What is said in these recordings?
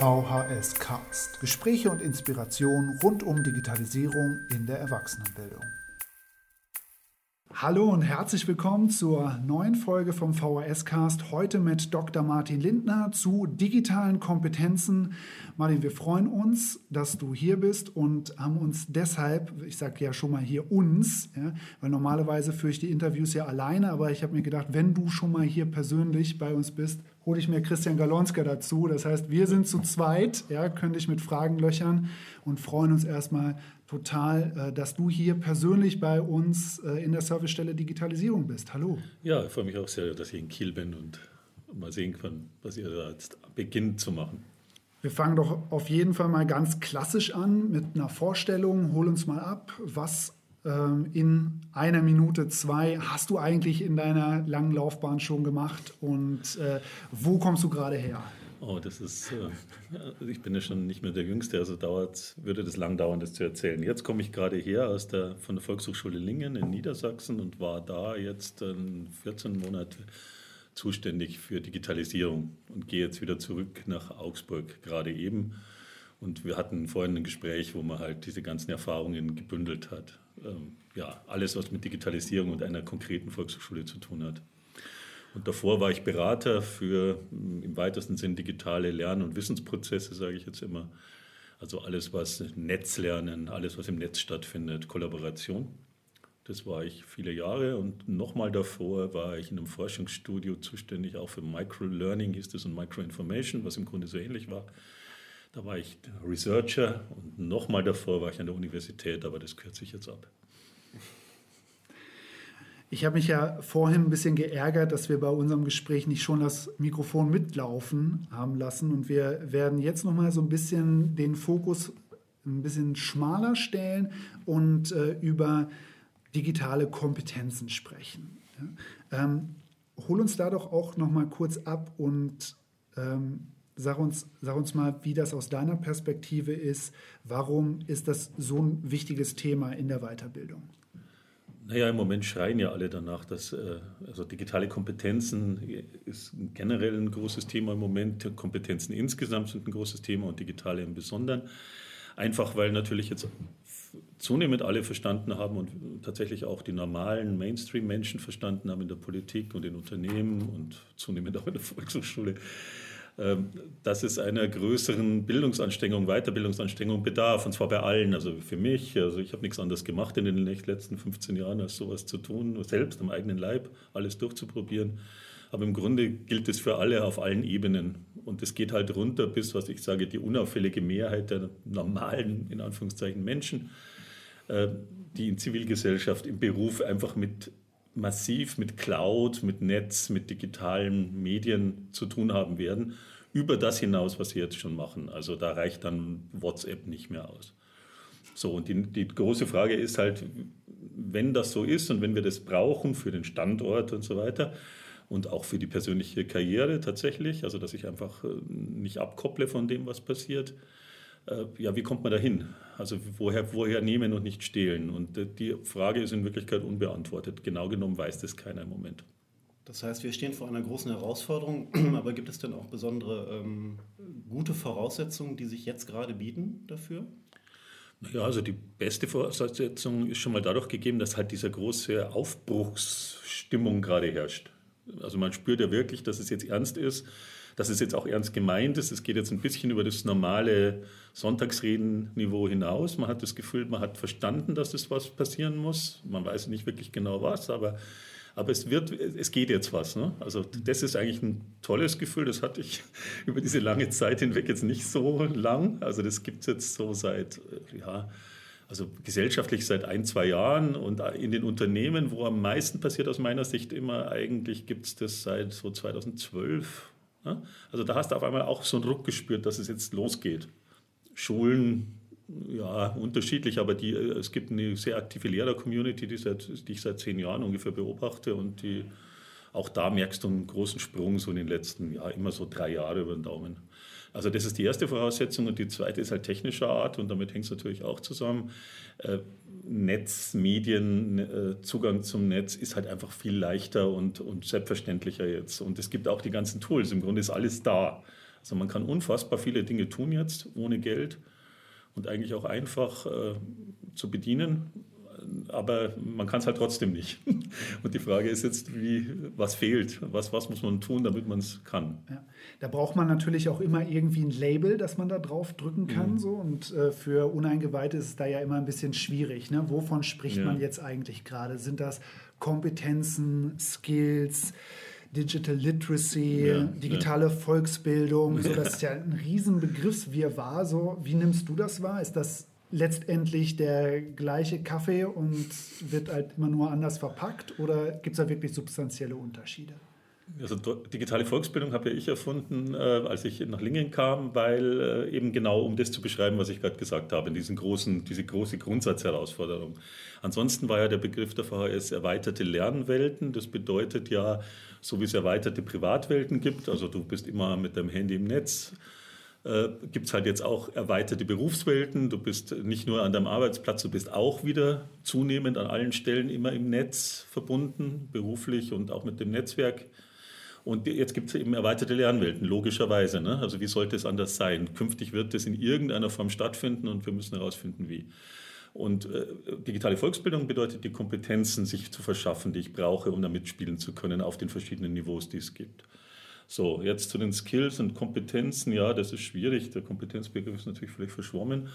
VHS Cast. Gespräche und Inspiration rund um Digitalisierung in der Erwachsenenbildung. Hallo und herzlich willkommen zur neuen Folge vom VHS Cast. Heute mit Dr. Martin Lindner zu digitalen Kompetenzen. Martin, wir freuen uns, dass du hier bist und haben uns deshalb, ich sage ja schon mal hier uns, ja, weil normalerweise führe ich die Interviews ja alleine, aber ich habe mir gedacht, wenn du schon mal hier persönlich bei uns bist, hole ich mir Christian Galonska dazu. Das heißt, wir sind zu zweit, ja, können dich mit Fragen löchern und freuen uns erstmal total, äh, dass du hier persönlich bei uns äh, in der Servicestelle Digitalisierung bist. Hallo. Ja, ich freue mich auch sehr, dass ich in Kiel bin und mal sehen kann, was ihr da jetzt beginnt zu machen. Wir fangen doch auf jeden Fall mal ganz klassisch an mit einer Vorstellung. Hol uns mal ab. Was in einer Minute zwei hast du eigentlich in deiner langen Laufbahn schon gemacht und äh, wo kommst du gerade her? Oh, das ist, äh, ich bin ja schon nicht mehr der Jüngste, also dauert, würde das lang dauern, das zu erzählen. Jetzt komme ich gerade her aus der, von der Volkshochschule Lingen in Niedersachsen und war da jetzt äh, 14 Monate zuständig für Digitalisierung und gehe jetzt wieder zurück nach Augsburg, gerade eben. Und wir hatten vorhin ein Gespräch, wo man halt diese ganzen Erfahrungen gebündelt hat. Ähm, ja, alles, was mit Digitalisierung und einer konkreten Volkshochschule zu tun hat. Und davor war ich Berater für mm, im weitesten Sinn digitale Lern- und Wissensprozesse, sage ich jetzt immer. Also alles, was Netzlernen, alles, was im Netz stattfindet, Kollaboration. Das war ich viele Jahre und nochmal davor war ich in einem Forschungsstudio zuständig, auch für Microlearning hieß das und Microinformation, was im Grunde so ähnlich war. Da war ich Researcher und nochmal davor war ich an der Universität, aber das kürze ich jetzt ab. Ich habe mich ja vorhin ein bisschen geärgert, dass wir bei unserem Gespräch nicht schon das Mikrofon mitlaufen haben lassen. Und wir werden jetzt noch mal so ein bisschen den Fokus ein bisschen schmaler stellen und äh, über digitale Kompetenzen sprechen. Ja? Ähm, hol uns da doch auch noch mal kurz ab und ähm, sag, uns, sag uns mal, wie das aus deiner Perspektive ist. Warum ist das so ein wichtiges Thema in der Weiterbildung? Naja, im Moment schreien ja alle danach, dass äh, also digitale Kompetenzen ist generell ein großes Thema im Moment. Kompetenzen insgesamt sind ein großes Thema und digitale im Besonderen. Einfach weil natürlich jetzt zunehmend alle verstanden haben und tatsächlich auch die normalen Mainstream-Menschen verstanden haben in der Politik und in Unternehmen und zunehmend auch in der Volkshochschule, dass es einer größeren Bildungsanstrengung, Weiterbildungsanstrengung bedarf, und zwar bei allen. Also für mich, also ich habe nichts anderes gemacht in den letzten 15 Jahren, als sowas zu tun, selbst am eigenen Leib alles durchzuprobieren. Aber im Grunde gilt es für alle auf allen Ebenen. Und es geht halt runter bis, was ich sage, die unauffällige Mehrheit der normalen, in Anführungszeichen, Menschen, äh, die in Zivilgesellschaft, im Beruf einfach mit massiv mit Cloud, mit Netz, mit digitalen Medien zu tun haben werden, über das hinaus, was sie jetzt schon machen. Also da reicht dann WhatsApp nicht mehr aus. So, und die, die große Frage ist halt, wenn das so ist und wenn wir das brauchen für den Standort und so weiter, und auch für die persönliche Karriere tatsächlich, also dass ich einfach äh, nicht abkopple von dem, was passiert, ja, wie kommt man da hin? Also woher, woher nehmen und nicht stehlen? Und äh, die Frage ist in Wirklichkeit unbeantwortet. Genau genommen weiß das keiner im Moment. Das heißt, wir stehen vor einer großen Herausforderung, aber gibt es denn auch besondere ähm, gute Voraussetzungen, die sich jetzt gerade bieten dafür? Ja, also die beste Voraussetzung ist schon mal dadurch gegeben, dass halt diese große Aufbruchsstimmung gerade herrscht. Also man spürt ja wirklich, dass es jetzt ernst ist dass es jetzt auch ernst gemeint ist. Es geht jetzt ein bisschen über das normale Sonntagsredenniveau hinaus. Man hat das Gefühl, man hat verstanden, dass es was passieren muss. Man weiß nicht wirklich genau was, aber, aber es, wird, es geht jetzt was. Ne? Also das ist eigentlich ein tolles Gefühl. Das hatte ich über diese lange Zeit hinweg jetzt nicht so lang. Also das gibt es jetzt so seit, ja, also gesellschaftlich seit ein, zwei Jahren und in den Unternehmen, wo am meisten passiert aus meiner Sicht immer, eigentlich gibt es das seit so 2012 also da hast du auf einmal auch so einen Ruck gespürt, dass es jetzt losgeht. Schulen, ja, unterschiedlich, aber die, äh, es gibt eine sehr aktive Lehrer-Community, die, die ich seit zehn Jahren ungefähr beobachte und die, auch da merkst du einen großen Sprung so in den letzten, ja, immer so drei Jahre über den Daumen. Also das ist die erste Voraussetzung und die zweite ist halt technischer Art und damit hängt es natürlich auch zusammen. Äh, Netz, Medien, äh, Zugang zum Netz ist halt einfach viel leichter und, und selbstverständlicher jetzt. Und es gibt auch die ganzen Tools. Im Grunde ist alles da. Also man kann unfassbar viele Dinge tun jetzt ohne Geld und eigentlich auch einfach äh, zu bedienen aber man kann es halt trotzdem nicht. Und die Frage ist jetzt, wie, was fehlt? Was, was muss man tun, damit man es kann? Ja. Da braucht man natürlich auch immer irgendwie ein Label, das man da drauf drücken kann. Mhm. So. Und äh, für Uneingeweihte ist es da ja immer ein bisschen schwierig. Ne? Wovon spricht ja. man jetzt eigentlich gerade? Sind das Kompetenzen, Skills? Digital Literacy, ja, digitale ja. Volksbildung, so, das ist ja ein Riesenbegriffswirrwarr. So, wie nimmst du das wahr? Ist das letztendlich der gleiche Kaffee und wird halt immer nur anders verpackt oder gibt es da wirklich substanzielle Unterschiede? Also digitale Volksbildung habe ja ich erfunden, äh, als ich nach Lingen kam, weil äh, eben genau um das zu beschreiben, was ich gerade gesagt habe, diesen großen, diese große Grundsatzherausforderung. Ansonsten war ja der Begriff der VHS erweiterte Lernwelten. Das bedeutet ja, so wie es erweiterte Privatwelten gibt, also du bist immer mit deinem Handy im Netz, äh, gibt es halt jetzt auch erweiterte Berufswelten. Du bist nicht nur an deinem Arbeitsplatz, du bist auch wieder zunehmend an allen Stellen immer im Netz verbunden, beruflich und auch mit dem Netzwerk. Und jetzt gibt es eben erweiterte Lernwelten, logischerweise. Ne? Also wie sollte es anders sein? Künftig wird es in irgendeiner Form stattfinden und wir müssen herausfinden, wie. Und äh, digitale Volksbildung bedeutet die Kompetenzen, sich zu verschaffen, die ich brauche, um da mitspielen zu können auf den verschiedenen Niveaus, die es gibt. So, jetzt zu den Skills und Kompetenzen. Ja, das ist schwierig. Der Kompetenzbegriff ist natürlich völlig verschwommen.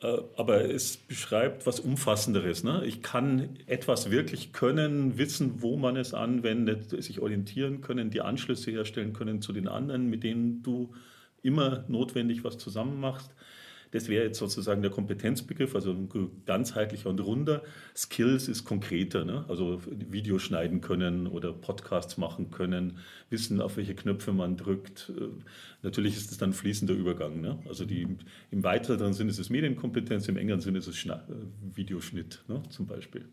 Äh, aber es beschreibt was Umfassenderes. Ne? Ich kann etwas wirklich können, wissen, wo man es anwendet, sich orientieren können, die Anschlüsse herstellen können zu den anderen, mit denen du immer notwendig was zusammen machst. Das wäre jetzt sozusagen der Kompetenzbegriff, also ganzheitlicher und runder. Skills ist konkreter, ne? also Videos schneiden können oder Podcasts machen können, wissen, auf welche Knöpfe man drückt. Äh, natürlich ist es dann fließender Übergang. Ne? Also die, im weiteren Sinn ist es Medienkompetenz, im engeren Sinn ist es Schna äh, Videoschnitt ne? zum Beispiel.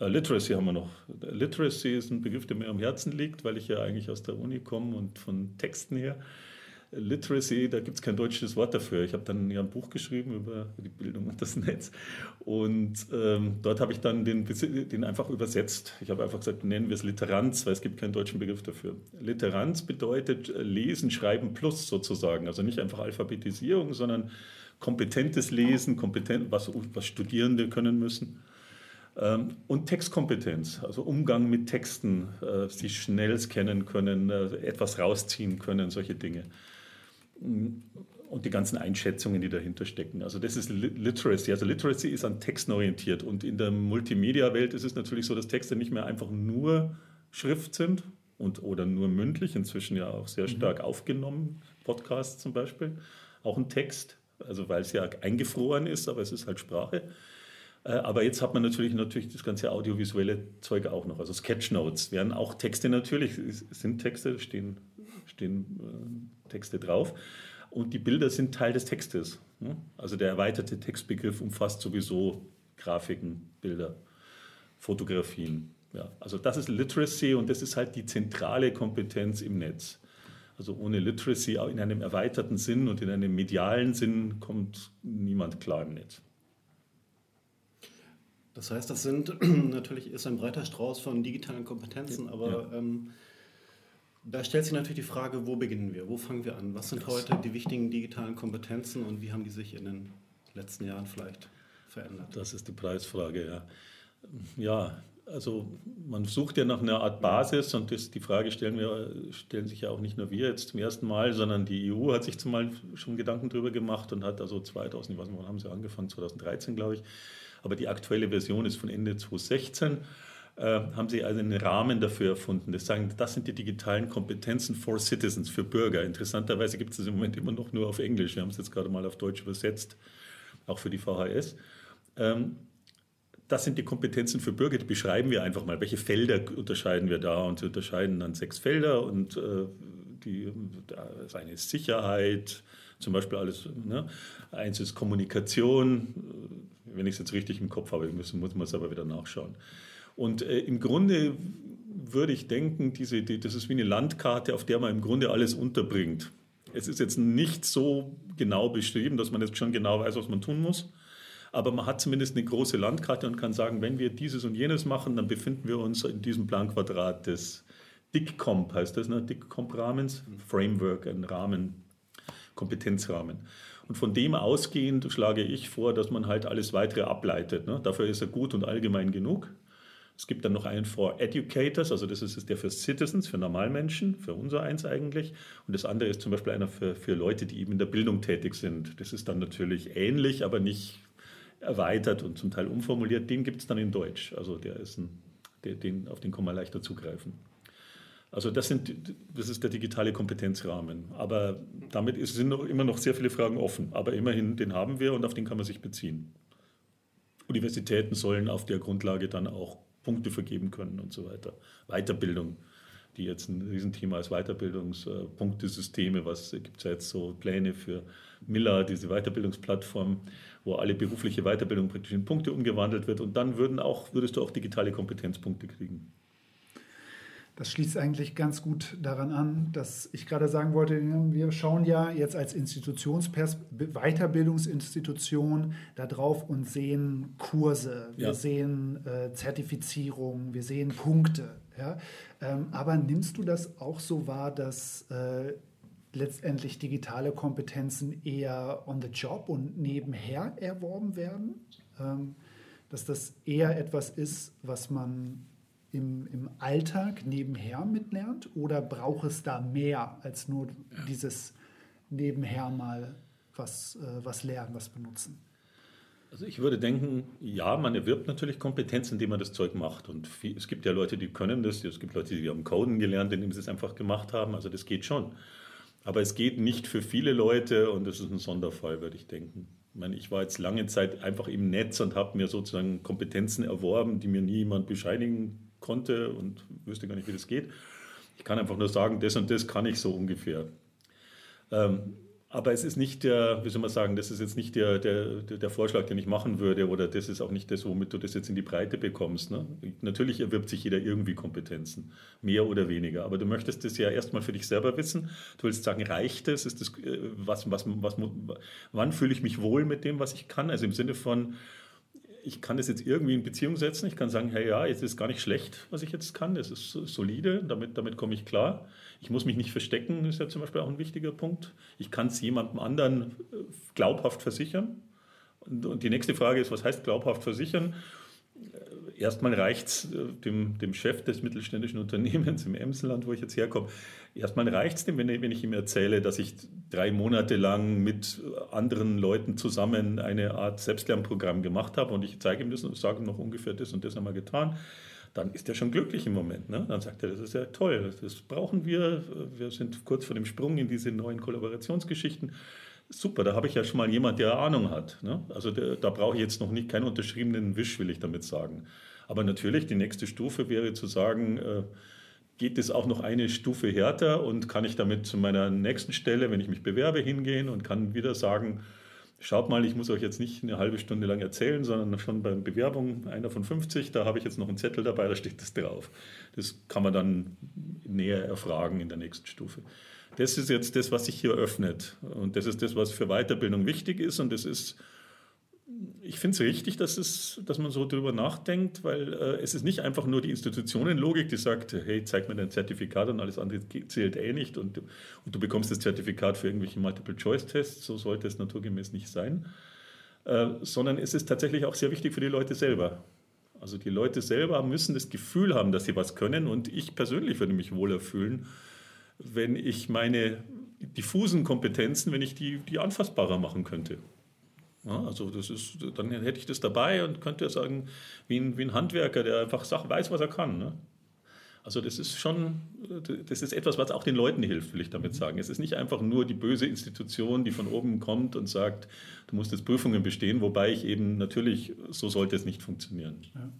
Uh, Literacy haben wir noch. Literacy ist ein Begriff, der mir am Herzen liegt, weil ich ja eigentlich aus der Uni komme und von Texten her. Literacy, da gibt es kein deutsches Wort dafür. Ich habe dann ja ein Buch geschrieben über die Bildung und das Netz. Und ähm, dort habe ich dann den, den einfach übersetzt. Ich habe einfach gesagt, nennen wir es Literanz, weil es gibt keinen deutschen Begriff dafür. Literanz bedeutet äh, Lesen, Schreiben plus sozusagen. Also nicht einfach Alphabetisierung, sondern kompetentes Lesen, kompetent, was, was Studierende können müssen. Ähm, und Textkompetenz, also Umgang mit Texten, äh, sie schnell scannen können, äh, etwas rausziehen können, solche Dinge und die ganzen Einschätzungen, die dahinter stecken. Also das ist Literacy. Also Literacy ist an Texten orientiert und in der Multimedia-Welt ist es natürlich so, dass Texte nicht mehr einfach nur Schrift sind und oder nur mündlich, inzwischen ja auch sehr mhm. stark mhm. aufgenommen, Podcasts zum Beispiel, auch ein Text, also weil es ja eingefroren ist, aber es ist halt Sprache. Äh, aber jetzt hat man natürlich, natürlich das ganze audiovisuelle Zeug auch noch. Also Sketchnotes wären auch Texte natürlich, sind Texte, stehen, stehen äh, Texte drauf. Und die Bilder sind Teil des Textes. Ne? Also der erweiterte Textbegriff umfasst sowieso Grafiken, Bilder, Fotografien. Ja, also das ist Literacy und das ist halt die zentrale Kompetenz im Netz. Also ohne Literacy in einem erweiterten Sinn und in einem medialen Sinn kommt niemand klar im Netz. Das heißt, das sind natürlich ist ein breiter Strauß von digitalen Kompetenzen, aber ja. ähm, da stellt sich natürlich die Frage, wo beginnen wir? Wo fangen wir an? Was sind heute die wichtigen digitalen Kompetenzen und wie haben die sich in den letzten Jahren vielleicht verändert? Das ist die Preisfrage, ja. Ja, also man sucht ja nach einer Art Basis und das, die Frage stellen, wir, stellen sich ja auch nicht nur wir jetzt zum ersten Mal, sondern die EU hat sich zumal schon Gedanken darüber gemacht und hat also 2000, ich weiß nicht, wann haben sie angefangen, 2013 glaube ich, aber die aktuelle Version ist von Ende 2016 äh, haben sie also einen Rahmen dafür erfunden. Das sagen, das sind die digitalen Kompetenzen for Citizens, für Bürger. Interessanterweise gibt es das im Moment immer noch nur auf Englisch. Wir haben es jetzt gerade mal auf Deutsch übersetzt, auch für die VHS. Ähm, das sind die Kompetenzen für Bürger, die beschreiben wir einfach mal. Welche Felder unterscheiden wir da? Und sie unterscheiden dann sechs Felder und äh, die, das eine ist Sicherheit, zum Beispiel alles. Ne? Eins ist Kommunikation, wenn ich es jetzt richtig im Kopf habe, muss, muss man es aber wieder nachschauen. Und äh, im Grunde würde ich denken, diese, die, das ist wie eine Landkarte, auf der man im Grunde alles unterbringt. Es ist jetzt nicht so genau beschrieben, dass man jetzt schon genau weiß, was man tun muss. Aber man hat zumindest eine große Landkarte und kann sagen, wenn wir dieses und jenes machen, dann befinden wir uns in diesem Planquadrat des DICCOMP heißt das, ne? DICCOMP-Rahmens, Framework, ein Rahmen, Kompetenzrahmen. Und von dem ausgehend schlage ich vor, dass man halt alles weitere ableitet. Ne? Dafür ist er gut und allgemein genug. Es gibt dann noch einen for Educators, also das ist der für Citizens, für Normalmenschen, für unser eins eigentlich. Und das andere ist zum Beispiel einer für, für Leute, die eben in der Bildung tätig sind. Das ist dann natürlich ähnlich, aber nicht erweitert und zum Teil umformuliert. Den gibt es dann in Deutsch. Also der ist ein, der, den, auf den kann man leichter zugreifen. Also das, sind, das ist der digitale Kompetenzrahmen. Aber damit sind noch, immer noch sehr viele Fragen offen. Aber immerhin, den haben wir und auf den kann man sich beziehen. Universitäten sollen auf der Grundlage dann auch Punkte vergeben können und so weiter. Weiterbildung, die jetzt ein Riesenthema ist, Weiterbildungspunktesysteme, was gibt es jetzt so Pläne für Miller, diese Weiterbildungsplattform, wo alle berufliche Weiterbildung praktisch in Punkte umgewandelt wird und dann würden auch, würdest du auch digitale Kompetenzpunkte kriegen. Das schließt eigentlich ganz gut daran an, dass ich gerade sagen wollte, wir schauen ja jetzt als Institutionspers Weiterbildungsinstitution darauf und sehen Kurse, wir ja. sehen äh, Zertifizierung, wir sehen Punkte. Ja? Ähm, aber nimmst du das auch so wahr, dass äh, letztendlich digitale Kompetenzen eher on the job und nebenher erworben werden? Ähm, dass das eher etwas ist, was man im, im Alltag nebenher mitlernt oder braucht es da mehr als nur dieses nebenher mal was, äh, was lernen, was benutzen? Also ich würde denken, ja, man erwirbt natürlich Kompetenz, indem man das Zeug macht. Und viel, es gibt ja Leute, die können das, es gibt Leute, die haben Coden gelernt, indem sie es einfach gemacht haben. Also das geht schon. Aber es geht nicht für viele Leute und das ist ein Sonderfall, würde ich denken. Ich meine, ich war jetzt lange Zeit einfach im Netz und habe mir sozusagen Kompetenzen erworben, die mir nie jemand bescheinigen konnte und wüsste gar nicht, wie das geht. Ich kann einfach nur sagen, das und das kann ich so ungefähr. Ähm, aber es ist nicht der, wie soll man sagen, das ist jetzt nicht der, der, der Vorschlag, den ich machen würde, oder das ist auch nicht das, womit du das jetzt in die Breite bekommst. Ne? Natürlich erwirbt sich jeder irgendwie Kompetenzen, mehr oder weniger. Aber du möchtest das ja erstmal für dich selber wissen. Du willst sagen, reicht es? Ist das, äh, was, was, was, wann fühle ich mich wohl mit dem, was ich kann? Also im Sinne von, ich kann das jetzt irgendwie in Beziehung setzen. Ich kann sagen, hey, ja, jetzt ist gar nicht schlecht, was ich jetzt kann. Das ist solide, damit, damit komme ich klar. Ich muss mich nicht verstecken, ist ja zum Beispiel auch ein wichtiger Punkt. Ich kann es jemandem anderen äh, glaubhaft versichern. Und, und die nächste Frage ist, was heißt glaubhaft versichern? Erstmal reicht es äh, dem, dem Chef des mittelständischen Unternehmens im Emsland, wo ich jetzt herkomme, erstmal reicht es dem, wenn, wenn ich ihm erzähle, dass ich drei Monate lang mit anderen Leuten zusammen eine Art Selbstlernprogramm gemacht habe und ich zeige ihm das und sage ihm noch ungefähr das und das haben wir getan dann ist er schon glücklich im Moment. Ne? Dann sagt er, das ist ja toll, das brauchen wir. Wir sind kurz vor dem Sprung in diese neuen Kollaborationsgeschichten super, da habe ich ja schon mal jemand, der Ahnung hat. Ne? Also der, da brauche ich jetzt noch nicht keinen unterschriebenen Wisch, will ich damit sagen. Aber natürlich, die nächste Stufe wäre zu sagen, äh, geht es auch noch eine Stufe härter und kann ich damit zu meiner nächsten Stelle, wenn ich mich bewerbe, hingehen und kann wieder sagen, schaut mal, ich muss euch jetzt nicht eine halbe Stunde lang erzählen, sondern schon bei Bewerbung, einer von 50, da habe ich jetzt noch einen Zettel dabei, da steht das drauf. Das kann man dann näher erfragen in der nächsten Stufe. Das ist jetzt das, was sich hier öffnet. Und das ist das, was für Weiterbildung wichtig ist. Und das ist, ich finde es richtig, dass, dass man so drüber nachdenkt, weil äh, es ist nicht einfach nur die Institutionenlogik, die sagt, hey, zeig mir dein Zertifikat und alles andere zählt eh nicht und, und du bekommst das Zertifikat für irgendwelche Multiple-Choice-Tests. So sollte es naturgemäß nicht sein. Äh, sondern es ist tatsächlich auch sehr wichtig für die Leute selber. Also die Leute selber müssen das Gefühl haben, dass sie was können und ich persönlich würde mich wohler fühlen, wenn ich meine diffusen Kompetenzen, wenn ich die, die anfassbarer machen könnte. Ja, also das ist, dann hätte ich das dabei und könnte sagen, wie ein, wie ein Handwerker, der einfach Sachen weiß, was er kann. Ne? Also das ist schon, das ist etwas, was auch den Leuten hilft, will ich damit sagen. Es ist nicht einfach nur die böse Institution, die von oben kommt und sagt, du musst jetzt Prüfungen bestehen, wobei ich eben natürlich, so sollte es nicht funktionieren. Ja.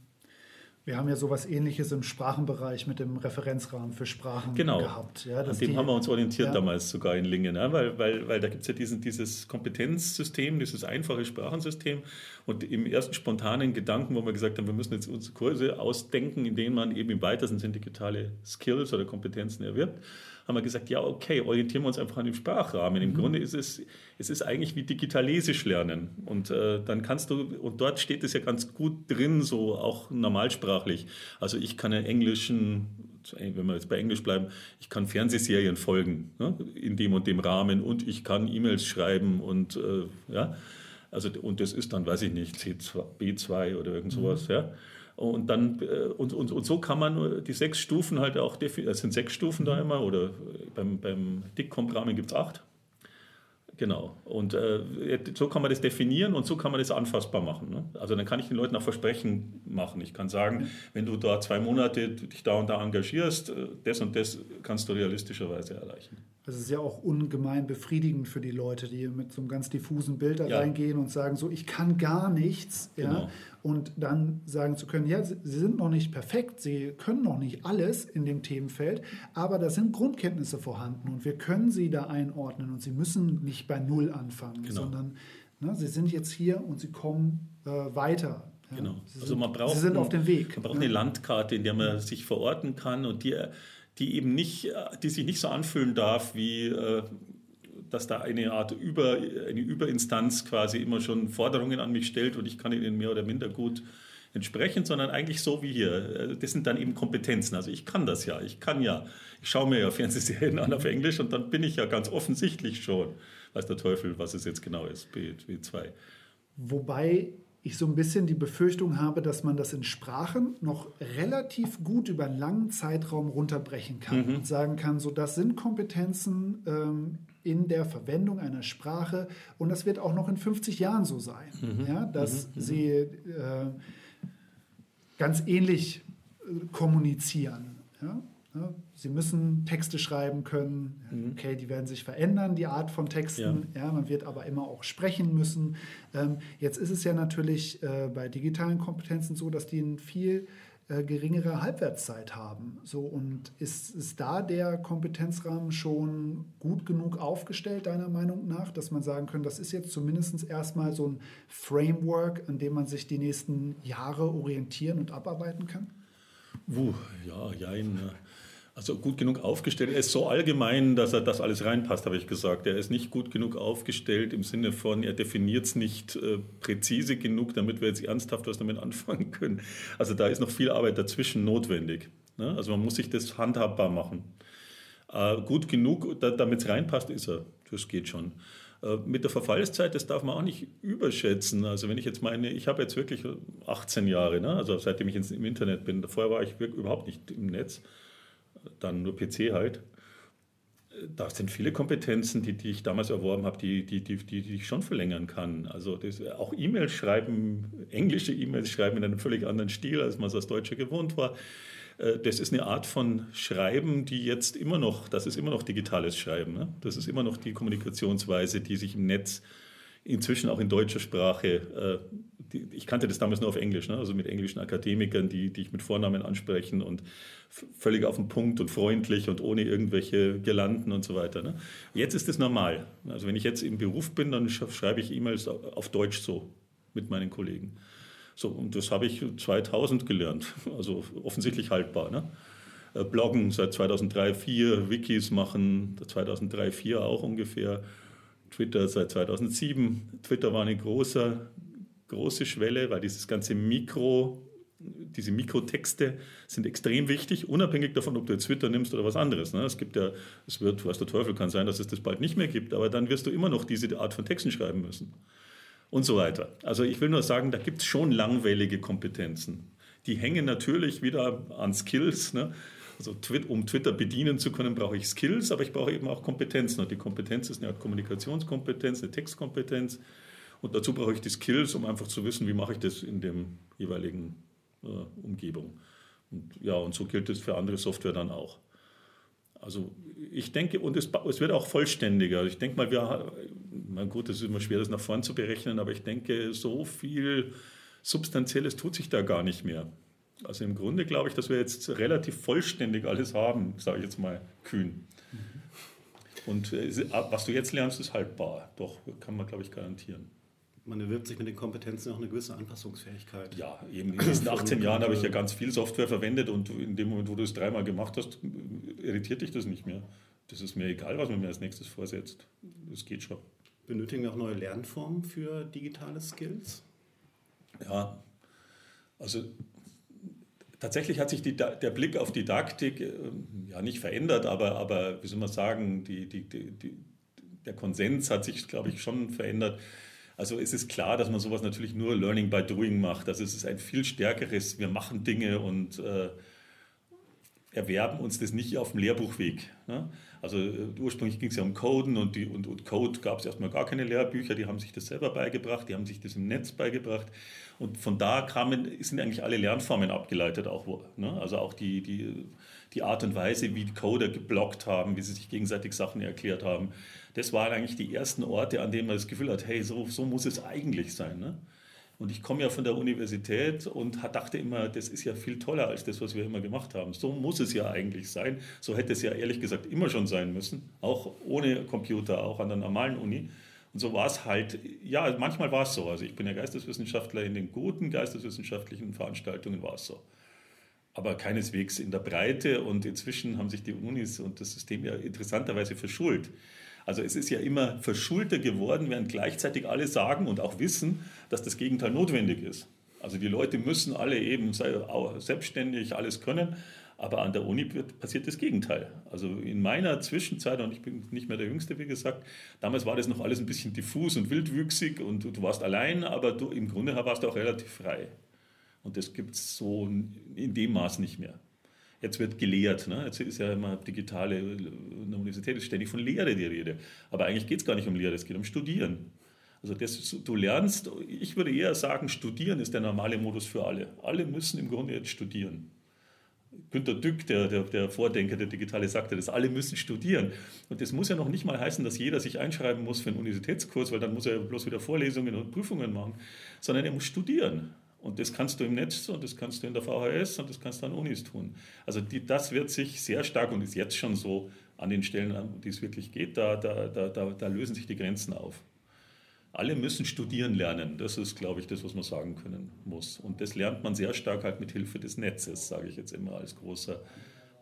Wir haben ja sowas ähnliches im Sprachenbereich mit dem Referenzrahmen für Sprachen genau. gehabt. Ja, An dem die, haben wir uns orientiert ja. damals sogar in Lingen, ja, weil, weil, weil da gibt es ja diesen, dieses Kompetenzsystem, dieses einfache Sprachensystem. Und im ersten spontanen Gedanken, wo wir gesagt haben, wir müssen jetzt unsere Kurse ausdenken, in denen man eben im weitesten Sinn digitale Skills oder Kompetenzen erwirbt, haben wir gesagt, ja, okay, orientieren wir uns einfach an dem Sprachrahmen. Im mhm. Grunde ist es, es ist eigentlich wie digitalesisch lernen. Und äh, dann kannst du, und dort steht es ja ganz gut drin, so auch normalsprachlich. Also ich kann ja englischen wenn wir jetzt bei Englisch bleiben, ich kann Fernsehserien folgen ne, in dem und dem Rahmen und ich kann E-Mails schreiben und äh, ja, also und das ist dann, weiß ich nicht, C2, B2 oder irgend sowas, mhm. ja. Und dann äh, und, und, und so kann man die sechs Stufen halt auch definieren. Es sind sechs Stufen da immer oder beim, beim Dickcomp-Rahmen gibt es acht. Genau. Und äh, so kann man das definieren und so kann man das anfassbar machen. Ne? Also dann kann ich den Leuten auch Versprechen machen. Ich kann sagen, wenn du da zwei Monate dich da und da engagierst, äh, das und das kannst du realistischerweise erreichen. Das ist ja auch ungemein befriedigend für die Leute, die mit so einem ganz diffusen Bild da ja. reingehen und sagen so, ich kann gar nichts. Ja? Genau. Und dann sagen zu können, ja, sie sind noch nicht perfekt, sie können noch nicht alles in dem Themenfeld, aber da sind Grundkenntnisse vorhanden und wir können sie da einordnen und sie müssen nicht bei Null anfangen, genau. sondern ne, sie sind jetzt hier und sie kommen äh, weiter. Ja? Genau. Sie also man braucht, sie sind auf dem Weg. Man braucht eine Landkarte, in der man sich verorten kann und die die eben nicht, die sich nicht so anfühlen darf, wie äh, dass da eine Art Über, eine Überinstanz quasi immer schon Forderungen an mich stellt und ich kann ihnen mehr oder minder gut entsprechen, sondern eigentlich so wie hier. Das sind dann eben Kompetenzen. Also ich kann das ja, ich kann ja. Ich schaue mir ja Fernsehserien an auf Englisch und dann bin ich ja ganz offensichtlich schon, weiß der Teufel, was es jetzt genau ist, B, B2. Wobei ich so ein bisschen die Befürchtung habe, dass man das in Sprachen noch relativ gut über einen langen Zeitraum runterbrechen kann mhm. und sagen kann, so das sind Kompetenzen ähm, in der Verwendung einer Sprache und das wird auch noch in 50 Jahren so sein, mhm. ja, dass mhm. sie äh, ganz ähnlich äh, kommunizieren. Ja? Sie müssen Texte schreiben können. Mhm. Okay, die werden sich verändern, die Art von Texten. Ja. ja man wird aber immer auch sprechen müssen. Ähm, jetzt ist es ja natürlich äh, bei digitalen Kompetenzen so, dass die ein viel äh, geringere Halbwertszeit haben. So, und ist, ist da der Kompetenzrahmen schon gut genug aufgestellt, deiner Meinung nach, dass man sagen kann, das ist jetzt zumindest erstmal so ein Framework, an dem man sich die nächsten Jahre orientieren und abarbeiten kann? Uh, ja, jein. Also gut genug aufgestellt. Er ist so allgemein, dass er das alles reinpasst, habe ich gesagt. Er ist nicht gut genug aufgestellt im Sinne von, er definiert es nicht äh, präzise genug, damit wir jetzt ernsthaft was damit anfangen können. Also da ist noch viel Arbeit dazwischen notwendig. Ne? Also man muss sich das handhabbar machen. Äh, gut genug, da, damit es reinpasst, ist er. Das geht schon. Äh, mit der Verfallszeit, das darf man auch nicht überschätzen. Also wenn ich jetzt meine, ich habe jetzt wirklich 18 Jahre, ne? also seitdem ich im Internet bin. Vorher war ich überhaupt nicht im Netz dann nur PC halt. Da sind viele Kompetenzen, die, die ich damals erworben habe, die, die, die, die, ich schon verlängern kann. Also das, auch E-Mails schreiben, englische E-Mails schreiben in einem völlig anderen Stil, als man es als Deutscher gewohnt war. Äh, das ist eine Art von Schreiben, die jetzt immer noch, das ist immer noch digitales Schreiben. Ne? Das ist immer noch die Kommunikationsweise, die sich im Netz inzwischen auch in deutscher Sprache, äh, die, ich kannte das damals nur auf Englisch, ne? also mit englischen Akademikern, die, die ich mit Vornamen ansprechen und völlig auf den Punkt und freundlich und ohne irgendwelche Girlanden und so weiter. Ne? Jetzt ist es normal. Also wenn ich jetzt im Beruf bin, dann schreibe ich E-Mails auf Deutsch so mit meinen Kollegen. So, und das habe ich 2000 gelernt, also offensichtlich haltbar. Ne? Äh, bloggen seit 2003, 2004, Wikis machen 2003, 2004 auch ungefähr. Twitter seit 2007. Twitter war eine große, große Schwelle, weil dieses ganze Mikro, diese Mikrotexte sind extrem wichtig, unabhängig davon, ob du jetzt Twitter nimmst oder was anderes. Ne? Es gibt ja, es wird, was der Teufel kann sein, dass es das bald nicht mehr gibt, aber dann wirst du immer noch diese Art von Texten schreiben müssen. Und so weiter. Also ich will nur sagen, da gibt es schon langwellige Kompetenzen. Die hängen natürlich wieder an Skills. Ne? Also um Twitter bedienen zu können, brauche ich Skills, aber ich brauche eben auch Kompetenzen. Und die Kompetenz ist eine Art Kommunikationskompetenz, eine Textkompetenz. Und dazu brauche ich die Skills, um einfach zu wissen, wie mache ich das in dem jeweiligen äh, Umgebung. Und ja, und so gilt es für andere Software dann auch. Also ich denke, und es, es wird auch vollständiger. Ich denke mal, wir, na gut, es ist immer schwer, das nach vorn zu berechnen, aber ich denke, so viel Substanzielles tut sich da gar nicht mehr. Also im Grunde glaube ich, dass wir jetzt relativ vollständig alles haben, sage ich jetzt mal kühn. Und äh, was du jetzt lernst, ist haltbar. Doch, kann man, glaube ich, garantieren. Man erwirbt sich mit den Kompetenzen auch eine gewisse Anpassungsfähigkeit. Ja, eben in diesen 18 Jahren habe ich ja ganz viel Software verwendet und in dem Moment, wo du es dreimal gemacht hast, irritiert dich das nicht mehr. Das ist mir egal, was man mir als nächstes vorsetzt. Das geht schon. Benötigen wir auch neue Lernformen für digitale Skills? Ja, also Tatsächlich hat sich die, der Blick auf Didaktik äh, ja nicht verändert, aber, aber wie soll man sagen, die, die, die, der Konsens hat sich, glaube ich, schon verändert. Also es ist klar, dass man sowas natürlich nur Learning by Doing macht. Also es ist ein viel stärkeres, wir machen Dinge und äh, erwerben uns das nicht auf dem Lehrbuchweg. Ne? Also äh, ursprünglich ging es ja um Coden und, die, und, und Code gab es erstmal gar keine Lehrbücher, die haben sich das selber beigebracht, die haben sich das im Netz beigebracht. Und von da kamen, sind eigentlich alle Lernformen abgeleitet, auch, ne? also auch die, die, die Art und Weise, wie die Coder geblockt haben, wie sie sich gegenseitig Sachen erklärt haben. Das waren eigentlich die ersten Orte, an denen man das Gefühl hat, hey, so, so muss es eigentlich sein. Ne? Und ich komme ja von der Universität und dachte immer, das ist ja viel toller als das, was wir immer gemacht haben. So muss es ja eigentlich sein. So hätte es ja ehrlich gesagt immer schon sein müssen, auch ohne Computer, auch an der normalen Uni. Und so war es halt, ja, manchmal war es so. Also ich bin ja Geisteswissenschaftler, in den guten geisteswissenschaftlichen Veranstaltungen war es so. Aber keineswegs in der Breite und inzwischen haben sich die Unis und das System ja interessanterweise verschult. Also es ist ja immer verschulter geworden, während gleichzeitig alle sagen und auch wissen, dass das Gegenteil notwendig ist. Also die Leute müssen alle eben selbstständig alles können, aber an der Uni passiert das Gegenteil. Also in meiner Zwischenzeit, und ich bin nicht mehr der Jüngste, wie gesagt, damals war das noch alles ein bisschen diffus und wildwüchsig und du warst allein, aber du, im Grunde warst du auch relativ frei. Und das gibt es so in dem Maß nicht mehr. Jetzt wird gelehrt. Ne? Jetzt ist ja immer digitale, in der Universität ist ständig von Lehre die Rede. Aber eigentlich geht es gar nicht um Lehre, es geht um Studieren. Also das, du lernst, ich würde eher sagen, Studieren ist der normale Modus für alle. Alle müssen im Grunde jetzt studieren. Günter Dück, der, der, der, Vordenker der Digitale, sagte das, alle müssen studieren. Und das muss ja noch nicht mal heißen, dass jeder sich einschreiben muss für einen Universitätskurs, weil dann muss er bloß wieder Vorlesungen und Prüfungen machen, sondern er muss studieren. Und das kannst du im Netz und das kannst du in der VHS und das kannst du an Unis tun. Also die, das wird sich sehr stark und ist jetzt schon so an den Stellen, an die es wirklich geht, da, da, da, da, da lösen sich die Grenzen auf alle müssen studieren lernen. Das ist, glaube ich, das, was man sagen können muss. Und das lernt man sehr stark halt mit Hilfe des Netzes, sage ich jetzt immer als großer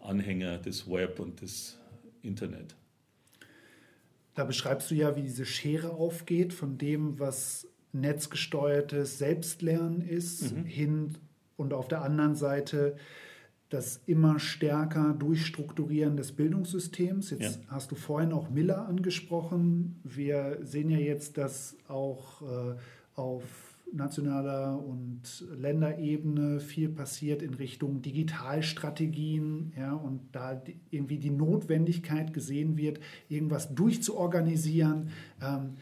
Anhänger des Web und des Internet. Da beschreibst du ja, wie diese Schere aufgeht von dem, was netzgesteuertes Selbstlernen ist, mhm. hin und auf der anderen Seite das immer stärker Durchstrukturieren des Bildungssystems. Jetzt ja. hast du vorhin auch Miller angesprochen. Wir sehen ja jetzt, dass auch äh, auf nationaler und Länderebene viel passiert in Richtung Digitalstrategien ja, und da die, irgendwie die Notwendigkeit gesehen wird, irgendwas durchzuorganisieren. Ähm,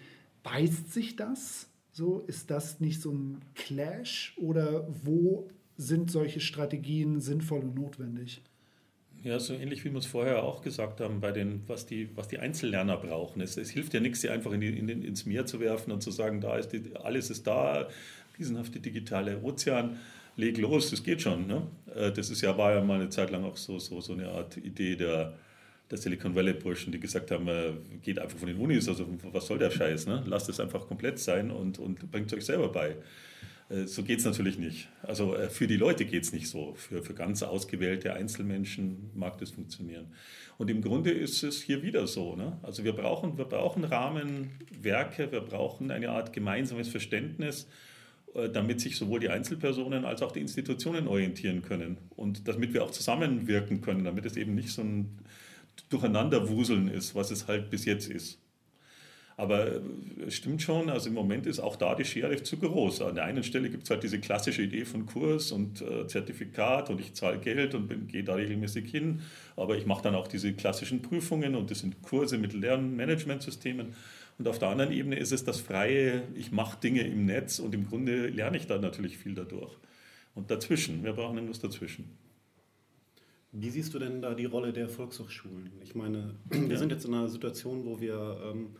beißt sich das? So, ist das nicht so ein Clash oder wo sind solche Strategien sinnvoll und notwendig? Ja, so ähnlich wie wir es vorher auch gesagt haben, bei den, was, die, was die Einzellerner brauchen. Es, es hilft ja nichts, sie einfach in die, in ins Meer zu werfen und zu sagen, da ist die, alles ist da, riesenhafte digitale Ozean, leg los, das geht schon. Ne? Äh, das ist ja, war ja mal eine Zeit lang auch so, so, so eine Art Idee der, der Silicon Valley Burschen, die gesagt haben, äh, geht einfach von den Unis, also was soll der Scheiß, ne? lasst es einfach komplett sein und, und bringt es euch selber bei. Äh, so geht es natürlich nicht. Also äh, für die Leute geht es nicht so. Für, für ganz ausgewählte Einzelmenschen mag das funktionieren. Und im Grunde ist es hier wieder so. Ne? Also wir brauchen, wir brauchen Rahmenwerke, wir brauchen eine Art gemeinsames Verständnis, damit sich sowohl die Einzelpersonen als auch die Institutionen orientieren können. Und damit wir auch zusammenwirken können, damit es eben nicht so ein Durcheinanderwuseln ist, was es halt bis jetzt ist. Aber es stimmt schon, also im Moment ist auch da die Schere zu groß. An der einen Stelle gibt es halt diese klassische Idee von Kurs und äh, Zertifikat und ich zahle Geld und gehe da regelmäßig hin. Aber ich mache dann auch diese klassischen Prüfungen und das sind Kurse mit Lernmanagementsystemen. Und auf der anderen Ebene ist es das freie, ich mache Dinge im Netz und im Grunde lerne ich da natürlich viel dadurch. Und dazwischen, wir brauchen etwas dazwischen. Wie siehst du denn da die Rolle der Volkshochschulen? Ich meine, wir ja. sind jetzt in einer Situation, wo wir ähm,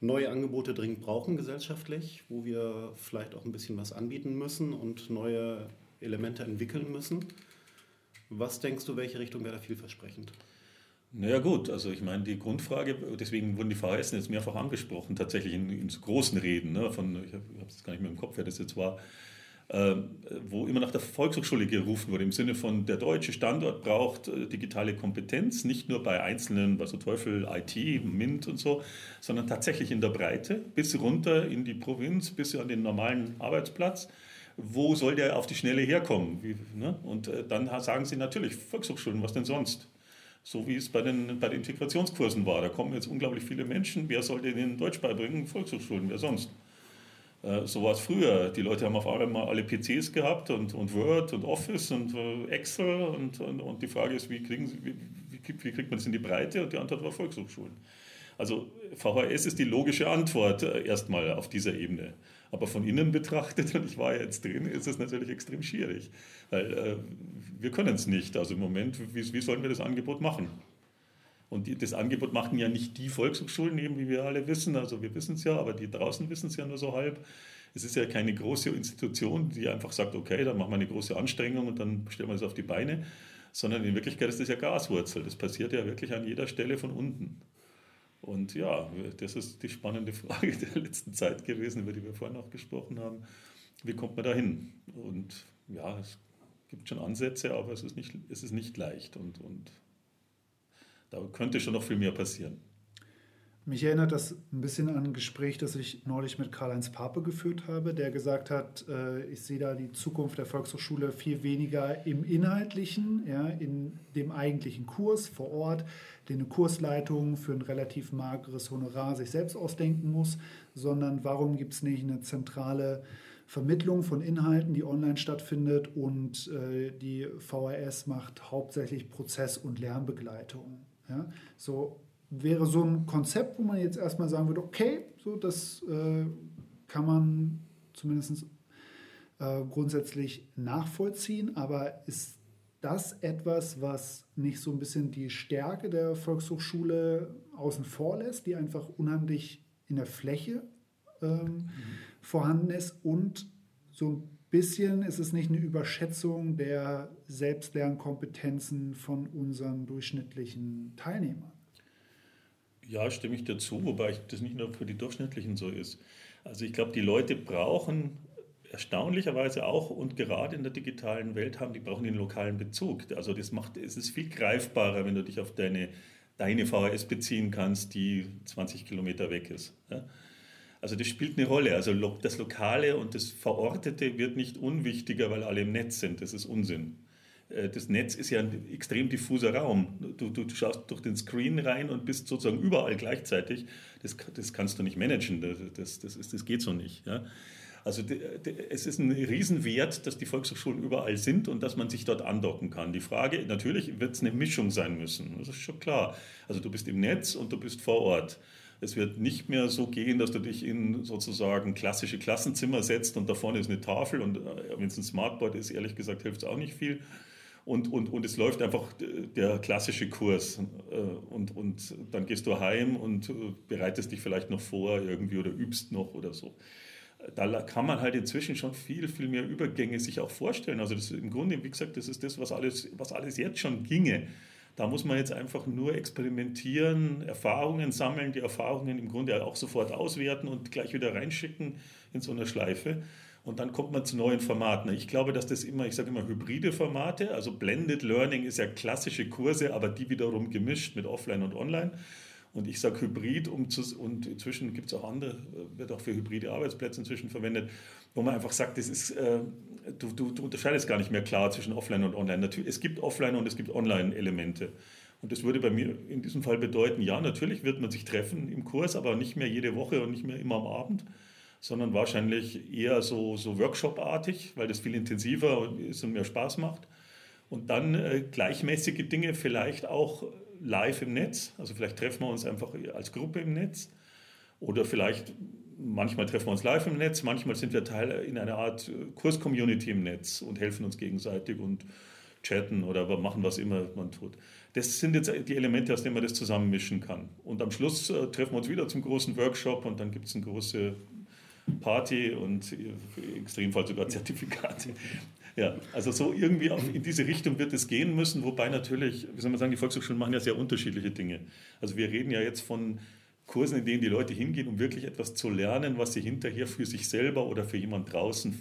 neue Angebote dringend brauchen gesellschaftlich, wo wir vielleicht auch ein bisschen was anbieten müssen und neue Elemente entwickeln müssen. Was denkst du, welche Richtung wäre da vielversprechend? Naja gut, also ich meine, die Grundfrage, deswegen wurden die VHS jetzt mehrfach angesprochen, tatsächlich in, in großen Reden, ne, von, ich habe es gar nicht mehr im Kopf, wer das jetzt war, wo immer nach der Volkshochschule gerufen wurde, im Sinne von, der deutsche Standort braucht äh, digitale Kompetenz, nicht nur bei einzelnen, was so Teufel, IT, MINT und so, sondern tatsächlich in der Breite, bis runter in die Provinz, bis an den normalen Arbeitsplatz. wo soll der auf die Schnelle herkommen? Wie, ne? Und äh, dann sagen sie natürlich, Volkshochschulen, was denn sonst? So wie es bei den, bei den Integrationskursen war. Da kommen jetzt unglaublich viele Menschen. Wer soll denen Deutsch beibringen? Volkshochschulen, wer sonst? Äh, so war es früher. Die Leute haben auf einmal alle PCs gehabt und, und Word und Office und äh, Excel. Und, und, und, die Frage ist, wie, kriegen sie, wie, wie, kriegt man das in die Breite? Und die Antwort war Volkshochschulen. Also VHS ist die logische Antwort äh, erstmal auf dieser Ebene. Aber von innen betrachtet, und ich war ja jetzt drin, ist es natürlich extrem schwierig. Weil äh, wir können es nicht. Also im Moment, wie, wie sollen wir das Angebot machen? Und die, das Angebot machen ja nicht die Volkshochschulen, eben wie wir alle wissen. Also wir wissen es ja, aber die draußen wissen es ja nur so halb. Es ist ja keine große Institution, die einfach sagt, okay, dann machen wir eine große Anstrengung und dann stellen wir es auf die Beine. Sondern in Wirklichkeit ist das ja Gaswurzel. Das passiert ja wirklich an jeder Stelle von unten. Und ja, das ist die spannende Frage der letzten Zeit gewesen, über die wir vorhin auch gesprochen haben. Wie kommt man da hin? Und ja, es gibt schon Ansätze, aber es ist nicht, es ist nicht leicht und, und da könnte schon noch viel mehr passieren. Mich erinnert das ein bisschen an ein Gespräch, das ich neulich mit Karl-Heinz Pape geführt habe, der gesagt hat, äh, ich sehe da die Zukunft der Volkshochschule viel weniger im Inhaltlichen, ja, in dem eigentlichen Kurs vor Ort, den eine Kursleitung für ein relativ mageres Honorar sich selbst ausdenken muss, sondern warum gibt es nicht eine zentrale Vermittlung von Inhalten, die online stattfindet und äh, die VHS macht hauptsächlich Prozess- und Lernbegleitung. Ja? So wäre so ein Konzept, wo man jetzt erstmal sagen würde, okay, so das äh, kann man zumindest äh, grundsätzlich nachvollziehen, aber ist das etwas, was nicht so ein bisschen die Stärke der Volkshochschule außen vor lässt, die einfach unheimlich in der Fläche ähm, mhm. vorhanden ist und so ein bisschen ist es nicht eine Überschätzung der Selbstlernkompetenzen von unseren durchschnittlichen Teilnehmern. Ja, stimme ich dazu, wobei das nicht nur für die Durchschnittlichen so ist. Also ich glaube, die Leute brauchen erstaunlicherweise auch und gerade in der digitalen Welt haben, die brauchen den lokalen Bezug. Also das macht, es ist viel greifbarer, wenn du dich auf deine, deine VHS beziehen kannst, die 20 Kilometer weg ist. Ja? Also das spielt eine Rolle. Also das Lokale und das Verortete wird nicht unwichtiger, weil alle im Netz sind. Das ist Unsinn. Äh, das Netz ist ja ein extrem diffuser Raum. Du, du, du, schaust durch den Screen rein und bist sozusagen überall gleichzeitig. Das, das kannst du nicht managen. Das, das, ist, das geht so nicht. Ja? Also es ist ein Riesenwert, dass die Volkshochschulen überall sind und dass man sich dort andocken kann. Die Frage, natürlich wird es eine Mischung sein müssen. Das ist schon klar. Also du bist im Netz und du bist vor Ort. Es wird nicht mehr so gehen, dass du dich in sozusagen klassische Klassenzimmer setzt und da vorne ist eine Tafel und äh, wenn es ein Smartboard ist, ehrlich gesagt, hilft es auch nicht viel und, und, und es läuft einfach der klassische Kurs. Äh, und, und dann gehst du heim und äh, bereitest dich vielleicht noch vor irgendwie oder übst noch oder so. Da kann man halt inzwischen schon viel, viel mehr Übergänge sich auch vorstellen. Also das im Grunde, wie gesagt, das ist das, was alles, was alles jetzt schon ginge. Da muss man jetzt einfach nur experimentieren, Erfahrungen sammeln, die Erfahrungen im Grunde auch sofort auswerten und gleich wieder reinschicken in so eine Schleife. Und dann kommt man zu neuen Formaten. Ich glaube, dass das immer, ich sage immer hybride Formate, also Blended Learning ist ja klassische Kurse, aber die wiederum gemischt mit Offline und Online. Und ich sage Hybrid, um zu, und inzwischen gibt es auch andere, wird auch für hybride Arbeitsplätze inzwischen verwendet, wo man einfach sagt, das ist, äh, du, du, du, unterscheidest gar nicht mehr klar zwischen Offline und Online. Natürlich, es gibt Offline und es gibt Online-Elemente. Und das würde bei mir in diesem Fall bedeuten, ja, natürlich wird man sich treffen im Kurs, aber nicht mehr jede Woche und nicht mehr immer am Abend, sondern wahrscheinlich eher so, so Workshop-artig, weil das viel intensiver ist und mehr Spaß macht. Und dann äh, gleichmäßige Dinge vielleicht auch live im Netz. Also vielleicht treffen wir uns einfach als Gruppe im Netz. Oder vielleicht, manchmal treffen wir uns live im Netz, manchmal sind wir Teil in einer Art Kurs-Community im Netz und helfen uns gegenseitig und chatten oder machen was immer man tut. Das sind jetzt die Elemente, aus denen man das zusammenmischen kann. Und am Schluss äh, treffen wir uns wieder zum großen Workshop und dann gibt es eine große Party und im Extremfall sogar Zertifikate. Ja, also so irgendwie in diese Richtung wird es gehen müssen, wobei natürlich, wie soll man sagen, die Volkshochschulen machen ja sehr unterschiedliche Dinge. Also wir reden ja jetzt von Kursen, in denen die Leute hingehen, um wirklich etwas zu lernen, was sie hinterher für sich selber oder für jemand draußen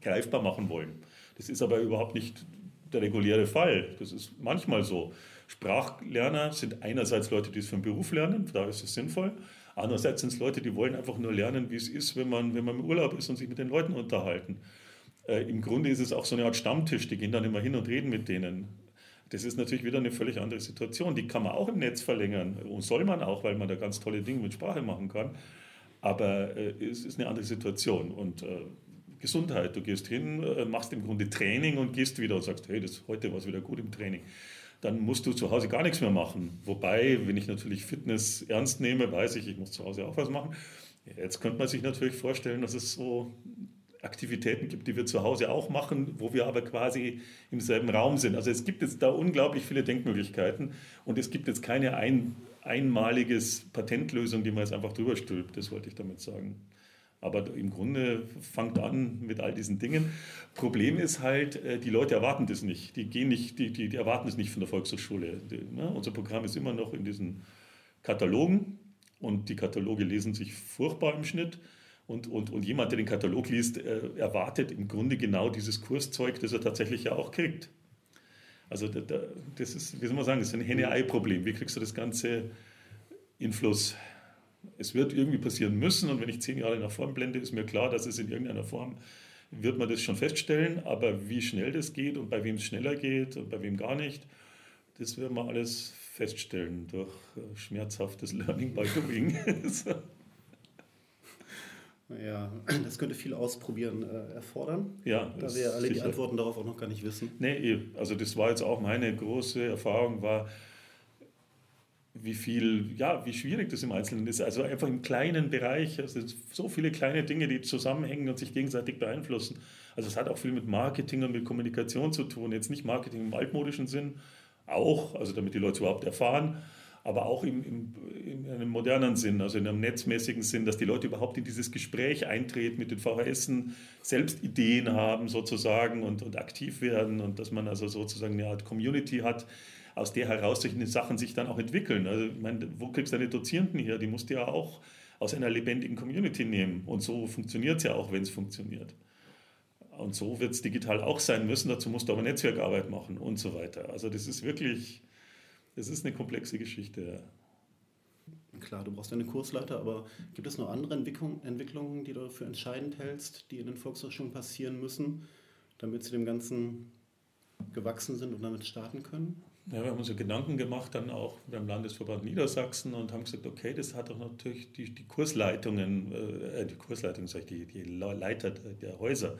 greifbar machen wollen. Das ist aber überhaupt nicht der reguläre Fall. Das ist manchmal so. Sprachlerner sind einerseits Leute, die es für den Beruf lernen, da ist es sinnvoll. Andererseits sind es Leute, die wollen einfach nur lernen, wie es ist, wenn man, wenn man im Urlaub ist und sich mit den Leuten unterhalten. Äh, Im Grunde ist es auch so eine Art Stammtisch, die gehen dann immer hin und reden mit denen. Das ist natürlich wieder eine völlig andere Situation. Die kann man auch im Netz verlängern und soll man auch, weil man da ganz tolle Dinge mit Sprache machen kann. Aber äh, es ist eine andere Situation. Und äh, Gesundheit, du gehst hin, äh, machst im Grunde Training und gehst wieder und sagst, hey, das, heute war es wieder gut im Training dann musst du zu Hause gar nichts mehr machen. Wobei, wenn ich natürlich Fitness ernst nehme, weiß ich, ich muss zu Hause auch was machen. Jetzt könnte man sich natürlich vorstellen, dass es so Aktivitäten gibt, die wir zu Hause auch machen, wo wir aber quasi im selben Raum sind. Also es gibt jetzt da unglaublich viele Denkmöglichkeiten und es gibt jetzt keine ein, einmaliges Patentlösung, die man jetzt einfach drüber stülpt. Das wollte ich damit sagen. Aber im Grunde fangt an mit all diesen Dingen. Problem ist halt, äh, die Leute erwarten das nicht. Die, gehen nicht, die, die, die erwarten es nicht von der Volkshochschule. Ne? Unser Programm ist immer noch in diesen Katalogen und die Kataloge lesen sich furchtbar im Schnitt. Und, und, und jemand, der den Katalog liest, äh, erwartet im Grunde genau dieses Kurszeug, das er tatsächlich ja auch kriegt. Also das ist, wie soll man sagen, das ist ein Henne-Ei-Problem. Wie kriegst du das Ganze in Fluss? es wird irgendwie passieren müssen und wenn ich zehn Jahre nach vorn blende, ist mir klar, dass es in irgendeiner Form wird man das schon feststellen, aber wie schnell das geht und bei wem es schneller geht und bei wem gar nicht, das werden wir alles feststellen durch äh, schmerzhaftes Learning by Doing. Ja, das könnte viel Ausprobieren äh, erfordern. Ja, da wir alle sicher. die Antworten darauf auch noch gar nicht wissen. Nee, also das war jetzt auch meine große Erfahrung, war, wie viel, ja, wie schwierig das im Einzelnen ist. Also einfach im kleinen Bereich, also so viele kleine Dinge, die zusammenhängen und sich gegenseitig beeinflussen. Also es hat auch viel mit Marketing und mit Kommunikation zu tun. Jetzt nicht Marketing im altmodischen Sinn, auch, also damit die Leute überhaupt erfahren, aber auch im, im, in einem modernen Sinn, also in einem netzmäßigen Sinn, dass die Leute überhaupt in dieses Gespräch eintreten mit den VHS, selbst Ideen haben sozusagen und, und aktiv werden und dass man also sozusagen eine Art Community hat, aus der heraus solche Sachen sich dann auch entwickeln. Also ich meine, wo kriegst du deine Dozierenden her? Die musst du ja auch aus einer lebendigen Community nehmen. Und so funktioniert es ja auch, wenn es funktioniert. Und so wird es digital auch sein müssen. Dazu musst du aber Netzwerkarbeit machen und so weiter. Also das ist wirklich, das ist eine komplexe Geschichte. Klar, du brauchst eine Kursleiter, aber gibt es noch andere Entwicklungen, die du für entscheidend hältst, die in den Volkshochschulen passieren müssen, damit sie dem Ganzen gewachsen sind und damit starten können? Ja, wir haben uns Gedanken gemacht, dann auch beim Landesverband Niedersachsen und haben gesagt, okay, das hat doch natürlich die, die Kursleitungen, äh, die Kursleitungen, sag ich, die, die Leiter der Häuser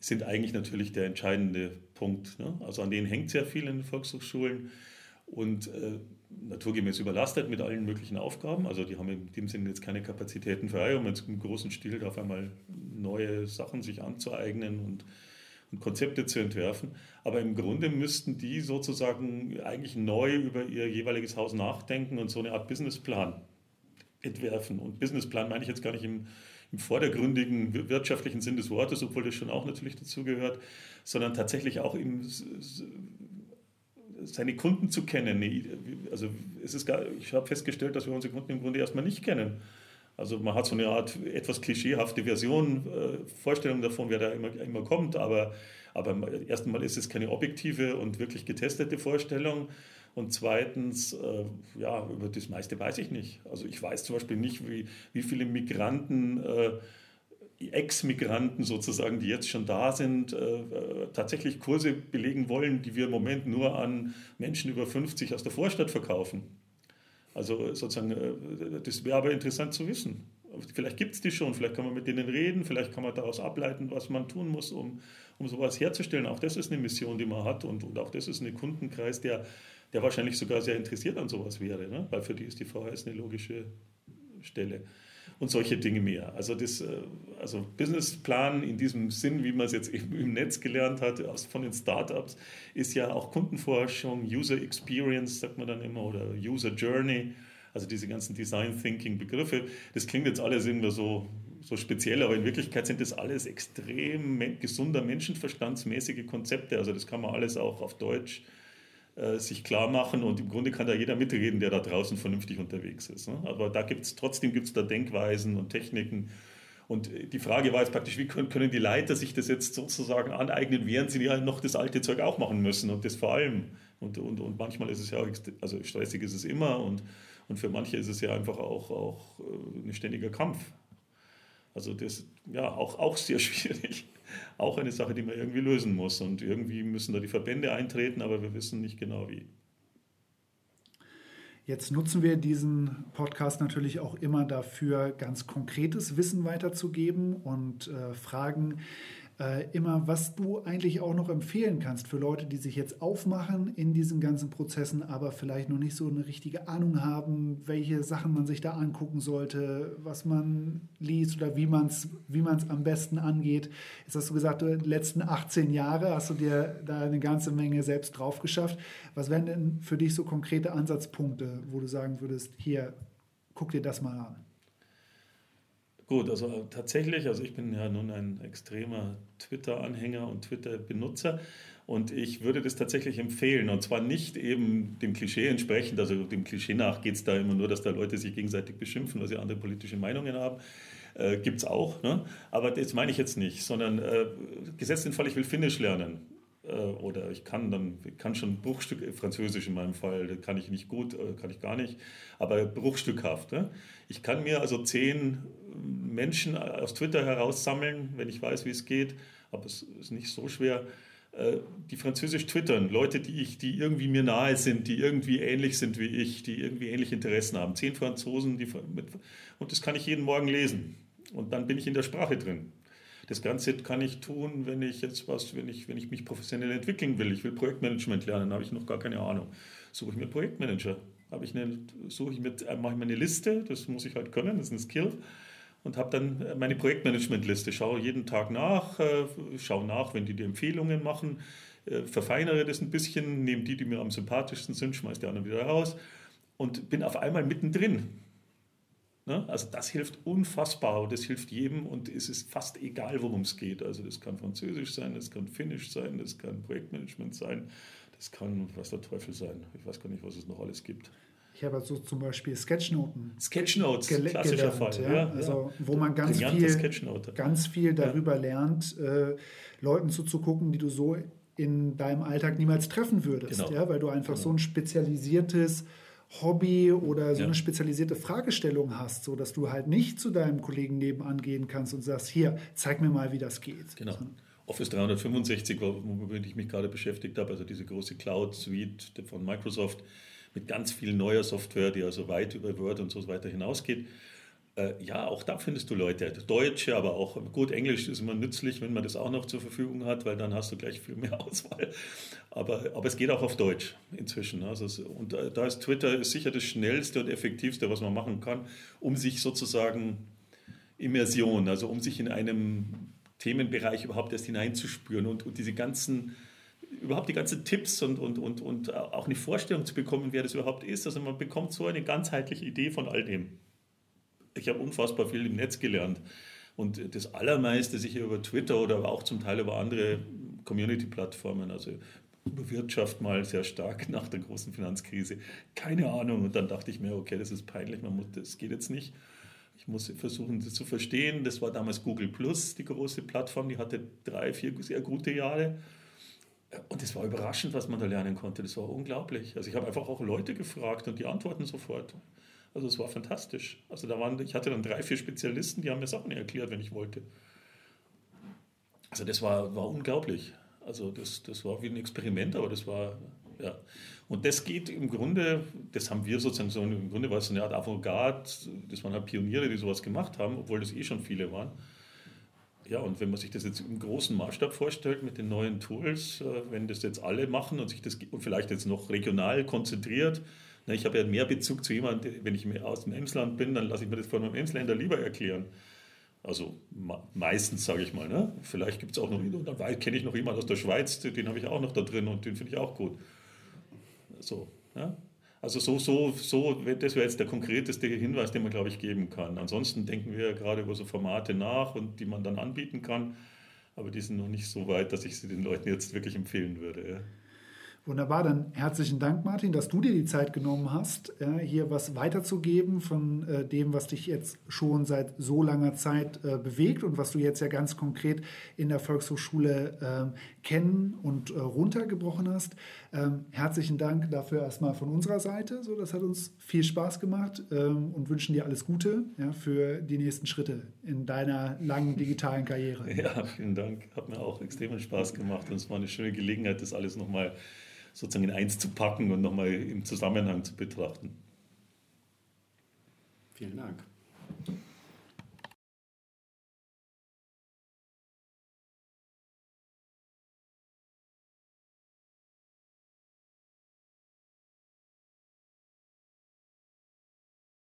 sind eigentlich natürlich der entscheidende Punkt. Ne? Also an denen hängt sehr viel in den Volkshochschulen und äh, naturgemäß überlastet mit allen möglichen Aufgaben. Also die haben in dem Sinne jetzt keine Kapazitäten frei, um jetzt im großen Stil auf einmal neue Sachen sich anzueignen und und Konzepte zu entwerfen. Aber im Grunde müssten die sozusagen eigentlich neu über ihr jeweiliges Haus nachdenken und so eine Art Businessplan entwerfen. Und Businessplan meine ich jetzt gar nicht im, im vordergründigen wirtschaftlichen Sinn des Wortes, obwohl das schon auch natürlich dazugehört, sondern tatsächlich auch im, seine Kunden zu kennen. Also es ist gar, ich habe festgestellt, dass wir unsere Kunden im Grunde erstmal nicht kennen. Also man hat so eine Art etwas klischeehafte Version, äh, Vorstellung davon, wer da immer, immer kommt, aber, aber erst einmal ist es keine objektive und wirklich getestete Vorstellung. Und zweitens, äh, ja, über das meiste weiß ich nicht. Also ich weiß zum Beispiel nicht, wie, wie viele Migranten, äh, Ex-Migranten sozusagen, die jetzt schon da sind, äh, äh, tatsächlich Kurse belegen wollen, die wir im Moment nur an Menschen über 50 aus der Vorstadt verkaufen. Also sozusagen, äh, das wäre aber interessant zu wissen. Vielleicht gibt es die schon, vielleicht kann man mit denen reden, vielleicht kann man daraus ableiten, was man tun muss, um, um sowas herzustellen. Auch das ist eine Mission, die man hat und, und auch das ist ein Kundenkreis, der, der wahrscheinlich sogar sehr interessiert an sowas wäre, ne? weil für die ist die VHS eine logische Stelle und solche Dinge mehr. Also, das, äh, also Businessplan in diesem Sinn, wie man es jetzt eben im Netz gelernt hat, von den Startups, ist ja auch Kundenforschung, User Experience, sagt man dann immer, oder User Journey, also diese ganzen Design Thinking Begriffe. Das klingt jetzt alles irgendwie so, so speziell, aber in Wirklichkeit sind das alles extrem gesunder, menschenverstandsmäßige Konzepte. Also das kann man alles auch auf Deutsch äh, sich klar machen und im Grunde kann da jeder mitreden, der da draußen vernünftig unterwegs ist. Ne? Aber da gibt es trotzdem gibt's da Denkweisen und Techniken. Und die Frage war jetzt praktisch, wie können, können die Leiter sich das jetzt sozusagen aneignen, während sie ja noch das alte Zeug auch machen müssen und das vor allem. Und, und, und manchmal ist es ja also stressig ist es immer und, Und für manche ist es ja einfach auch, auch äh, ein ständiger Kampf. Also das ja auch, auch sehr schwierig. Auch eine Sache, die man irgendwie lösen muss. Und irgendwie müssen da die Verbände eintreten, aber wir wissen nicht genau wie. Jetzt nutzen wir diesen Podcast natürlich auch immer dafür, ganz konkretes Wissen weiterzugeben und äh, Fragen äh, immer, was du eigentlich auch noch empfehlen kannst für Leute, die sich jetzt aufmachen in diesen ganzen Prozessen, aber vielleicht noch nicht so eine richtige Ahnung haben, welche Sachen man sich da angucken sollte, was man liest oder wie man es wie man's am besten angeht. Jetzt hast du gesagt, du, die letzten 18 Jahre hast du dir da eine ganze Menge selbst drauf geschafft. Was wären denn für dich so konkrete Ansatzpunkte, wo du sagen würdest, hier, guck dir das mal an? Gut, also tatsächlich, also ich bin ja nun ein extremer Twitter-Anhänger und Twitter-Benutzer und ich würde das tatsächlich empfehlen und zwar nicht eben dem Klischee entsprechend, also dem Klischee nach geht es da immer nur, dass da Leute sich gegenseitig beschimpfen, weil sie andere politische Meinungen haben. Äh, Gibt es auch, ne? aber das meine ich jetzt nicht, sondern äh, gesetzt den Fall, ich will Finnisch lernen oder ich kann dann kann schon Bruchstück äh, Französisch in meinem Fall, kann ich nicht gut, äh, kann ich gar nicht, aber bruchstückhaft. Ne? Ich kann mir also zehn Menschen aus Twitter heraussammeln, wenn ich weiß, wie es geht, aber es ist nicht so schwer, die französisch twittern, Leute, die, ich, die irgendwie mir nahe sind, die irgendwie ähnlich sind wie ich, die irgendwie ähnliche Interessen haben. Zehn Franzosen, die mit, und das kann ich jeden Morgen lesen. Und dann bin ich in der Sprache drin. Das Ganze kann ich tun, wenn ich jetzt was, wenn ich, wenn ich mich professionell entwickeln will. Ich will Projektmanagement lernen, habe ich noch gar keine Ahnung. Suche ich mir Projektmanager. Habe ich eine, suche ich mit, mache ich mir eine Liste, das muss ich halt können, das ist ein Skill. Und habe dann meine Projektmanagement-Liste. Schaue jeden Tag nach, äh, schaue nach, wenn die die Empfehlungen machen, äh, verfeinere das ein bisschen, nehme die, die mir am sympathischsten sind, schmeiße die anderen wieder raus und bin auf einmal mittendrin Ne? Also das hilft unfassbar und das hilft jedem und es ist fast egal, worum es geht. Also das kann Französisch sein, das kann Finnisch sein, das kann Projektmanagement sein, das kann was der Teufel sein. Ich weiß gar nicht, was es noch alles gibt. Ich habe also zum Beispiel Sketchnoten. Sketchnotes, gele klassischer gelernt, Fall. Ja? Also wo man ganz viel, ganz viel darüber ja. lernt, äh, Leuten zuzugucken, die du so in deinem Alltag niemals treffen würdest. Genau. Ja? Weil du einfach genau. so ein spezialisiertes Hobby oder so ja. eine spezialisierte Fragestellung hast, so dass du halt nicht zu deinem Kollegen nebenan gehen kannst und sagst, hier, zeig mir mal, wie das geht. Genau. Office 365, womit ich mich gerade beschäftigt habe, also diese große Cloud-Suite von Microsoft mit ganz viel neuer Software, die also weit über Word und so weiter hinausgeht. Äh, ja, auch da findest du Leute, Deutsche, aber auch gut, Englisch ist immer nützlich, wenn man das auch noch zur Verfügung hat, weil dann hast du gleich viel mehr Auswahl. Aber, aber es geht auch auf Deutsch inzwischen. Also, und da ist Twitter ist sicher das schnellste und effektivste, was man machen kann, um sich sozusagen Immersion, also um sich in einem Themenbereich überhaupt erst hineinzuspüren und, und diese ganzen überhaupt die ganzen Tipps und, und, und, und auch eine Vorstellung zu bekommen, wer das überhaupt ist. Also man bekommt so eine ganzheitliche Idee von all dem ich habe unfassbar viel im Netz gelernt. Und das Allermeiste sicher über Twitter oder aber auch zum Teil über andere Community-Plattformen, also über Wirtschaft mal sehr stark nach der großen Finanzkrise. Keine Ahnung. Und dann dachte ich mir, okay, das ist peinlich, man muss, das geht jetzt nicht. Ich muss versuchen, das zu verstehen. Das war damals Google Plus, die große Plattform, die hatte drei, vier sehr gute Jahre. Und es war überraschend, was man da lernen konnte. Das war unglaublich. Also ich habe einfach auch Leute gefragt und die antworten sofort. Also es war fantastisch. Also da waren, ich hatte dann drei, vier Spezialisten, die haben mir Sachen erklärt, wenn ich wollte. Also das war, war unglaublich. Also das, das war wie ein Experiment, aber das war, ja. Und das geht im Grunde, das haben wir sozusagen so, im Grunde war es eine Art Avantgarde, das waren halt Pioniere, die sowas gemacht haben, obwohl das eh schon viele waren. Ja, und wenn man sich das jetzt im großen Maßstab vorstellt mit den neuen Tools, äh, wenn das jetzt alle machen und sich das vielleicht jetzt noch regional konzentriert, ich habe ja mehr Bezug zu jemandem, wenn ich aus dem Emsland bin, dann lasse ich mir das von meinem Emsländer lieber erklären. Also meistens, sage ich mal. Ne? Vielleicht gibt es auch noch, dann kenne ich noch jemanden aus der Schweiz, den habe ich auch noch da drin und den finde ich auch gut. So, ja? Also so, so, so, das wäre jetzt der konkreteste Hinweis, den man, glaube ich, geben kann. Ansonsten denken wir ja gerade über so Formate nach und die man dann anbieten kann, aber die sind noch nicht so weit, dass ich sie den Leuten jetzt wirklich empfehlen würde. Ja? Wunderbar, dann herzlichen Dank, Martin, dass du dir die Zeit genommen hast, hier was weiterzugeben von äh, dem, was dich jetzt schon seit so langer Zeit äh, bewegt und was du jetzt ja ganz konkret in der Volkshochschule ähm, kennen und äh, runtergebrochen hast. Ähm, herzlichen Dank dafür erstmal von unserer Seite. So, das hat uns viel Spaß gemacht ähm, und wünschen dir alles Gute für die nächsten Schritte in deiner langen digitalen Karriere. Ja, vielen Dank. Hat mir auch extremen Spaß gemacht und es war eine schöne Gelegenheit, das alles nochmal sozusagen in eins zu packen und nochmal im Zusammenhang zu betrachten. Vielen Dank.